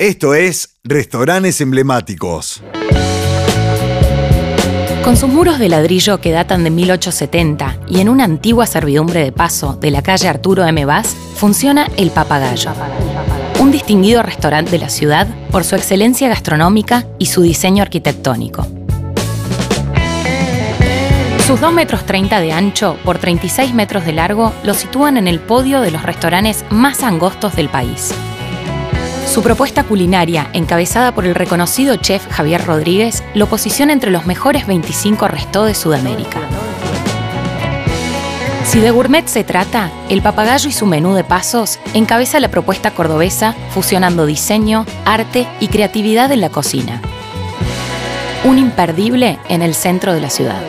Esto es Restaurantes Emblemáticos. Con sus muros de ladrillo que datan de 1870 y en una antigua servidumbre de paso de la calle Arturo M. Vaz, funciona El Papagayo, un distinguido restaurante de la ciudad por su excelencia gastronómica y su diseño arquitectónico. Sus 2 metros 30 de ancho por 36 metros de largo lo sitúan en el podio de los restaurantes más angostos del país. Su propuesta culinaria, encabezada por el reconocido chef Javier Rodríguez, lo posiciona entre los mejores 25 restos de Sudamérica. Si de gourmet se trata, el papagayo y su menú de pasos encabeza la propuesta cordobesa fusionando diseño, arte y creatividad en la cocina. Un imperdible en el centro de la ciudad.